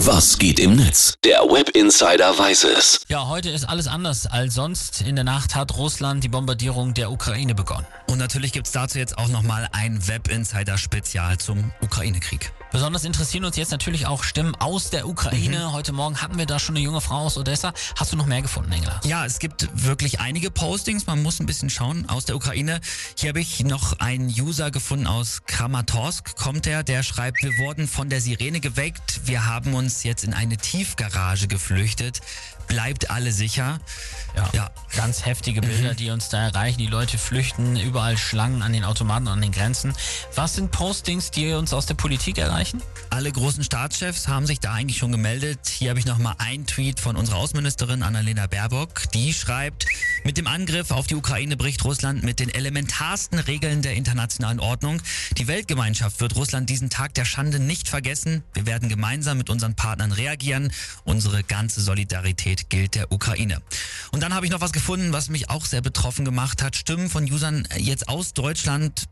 Was geht im Netz? Der Web Insider weiß es. Ja, heute ist alles anders als sonst. In der Nacht hat Russland die Bombardierung der Ukraine begonnen. Und natürlich gibt es dazu jetzt auch nochmal ein Web Insider Spezial zum Ukraine-Krieg. Besonders interessieren uns jetzt natürlich auch Stimmen aus der Ukraine. Mhm. Heute Morgen hatten wir da schon eine junge Frau aus Odessa. Hast du noch mehr gefunden, Engler? Ja, es gibt wirklich einige Postings. Man muss ein bisschen schauen aus der Ukraine. Hier habe ich noch einen User gefunden aus Kramatorsk. Kommt er, der schreibt, wir wurden von der Sirene geweckt. Wir haben uns jetzt in eine Tiefgarage geflüchtet. Bleibt alle sicher. Ja, ja. ganz heftige Bilder, mhm. die uns da erreichen. Die Leute flüchten, überall Schlangen an den Automaten und an den Grenzen. Was sind Postings, die uns aus der Politik erreichen? Alle großen Staatschefs haben sich da eigentlich schon gemeldet. Hier habe ich noch mal einen Tweet von unserer Außenministerin Annalena Baerbock. Die schreibt, mit dem Angriff auf die Ukraine bricht Russland mit den elementarsten Regeln der internationalen Ordnung. Die Weltgemeinschaft wird Russland diesen Tag der Schande nicht vergessen. Wir werden gemeinsam mit unseren Partnern reagieren. Unsere ganze Solidarität gilt der Ukraine. Und dann habe ich noch was gefunden, was mich auch sehr betroffen gemacht hat. Stimmen von Usern jetzt aus Deutschland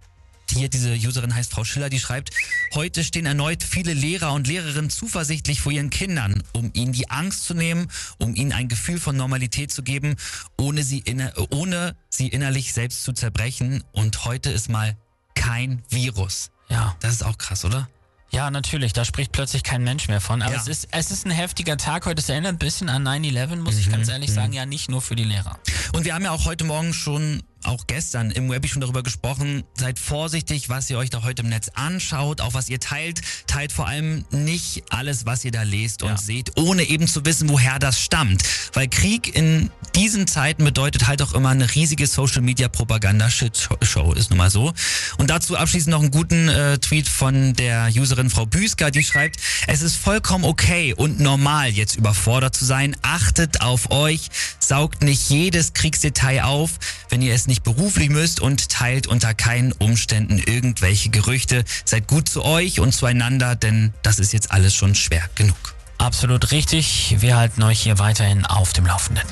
hier diese Userin heißt Frau Schiller, die schreibt, heute stehen erneut viele Lehrer und Lehrerinnen zuversichtlich vor ihren Kindern, um ihnen die Angst zu nehmen, um ihnen ein Gefühl von Normalität zu geben, ohne sie, inner, ohne sie innerlich selbst zu zerbrechen. Und heute ist mal kein Virus. Ja. Das ist auch krass, oder? Ja, natürlich, da spricht plötzlich kein Mensch mehr von. Aber ja. es, ist, es ist ein heftiger Tag heute. Es erinnert ein bisschen an 9-11, muss mhm. ich ganz ehrlich mhm. sagen. Ja, nicht nur für die Lehrer. Und wir haben ja auch heute Morgen schon auch gestern im Web schon darüber gesprochen. Seid vorsichtig, was ihr euch da heute im Netz anschaut, auch was ihr teilt. Teilt vor allem nicht alles, was ihr da lest und ja. seht, ohne eben zu wissen, woher das stammt. Weil Krieg in diesen Zeiten bedeutet halt auch immer eine riesige Social Media Propaganda Shit Show, ist nun mal so. Und dazu abschließend noch einen guten äh, Tweet von der Userin Frau Büsker, die schreibt, es ist vollkommen okay und normal, jetzt überfordert zu sein. Achtet auf euch, saugt nicht jedes Kriegsdetail auf, wenn ihr es nicht beruflich müsst und teilt unter keinen Umständen irgendwelche Gerüchte. Seid gut zu euch und zueinander, denn das ist jetzt alles schon schwer genug. Absolut richtig. Wir halten euch hier weiterhin auf dem Laufenden.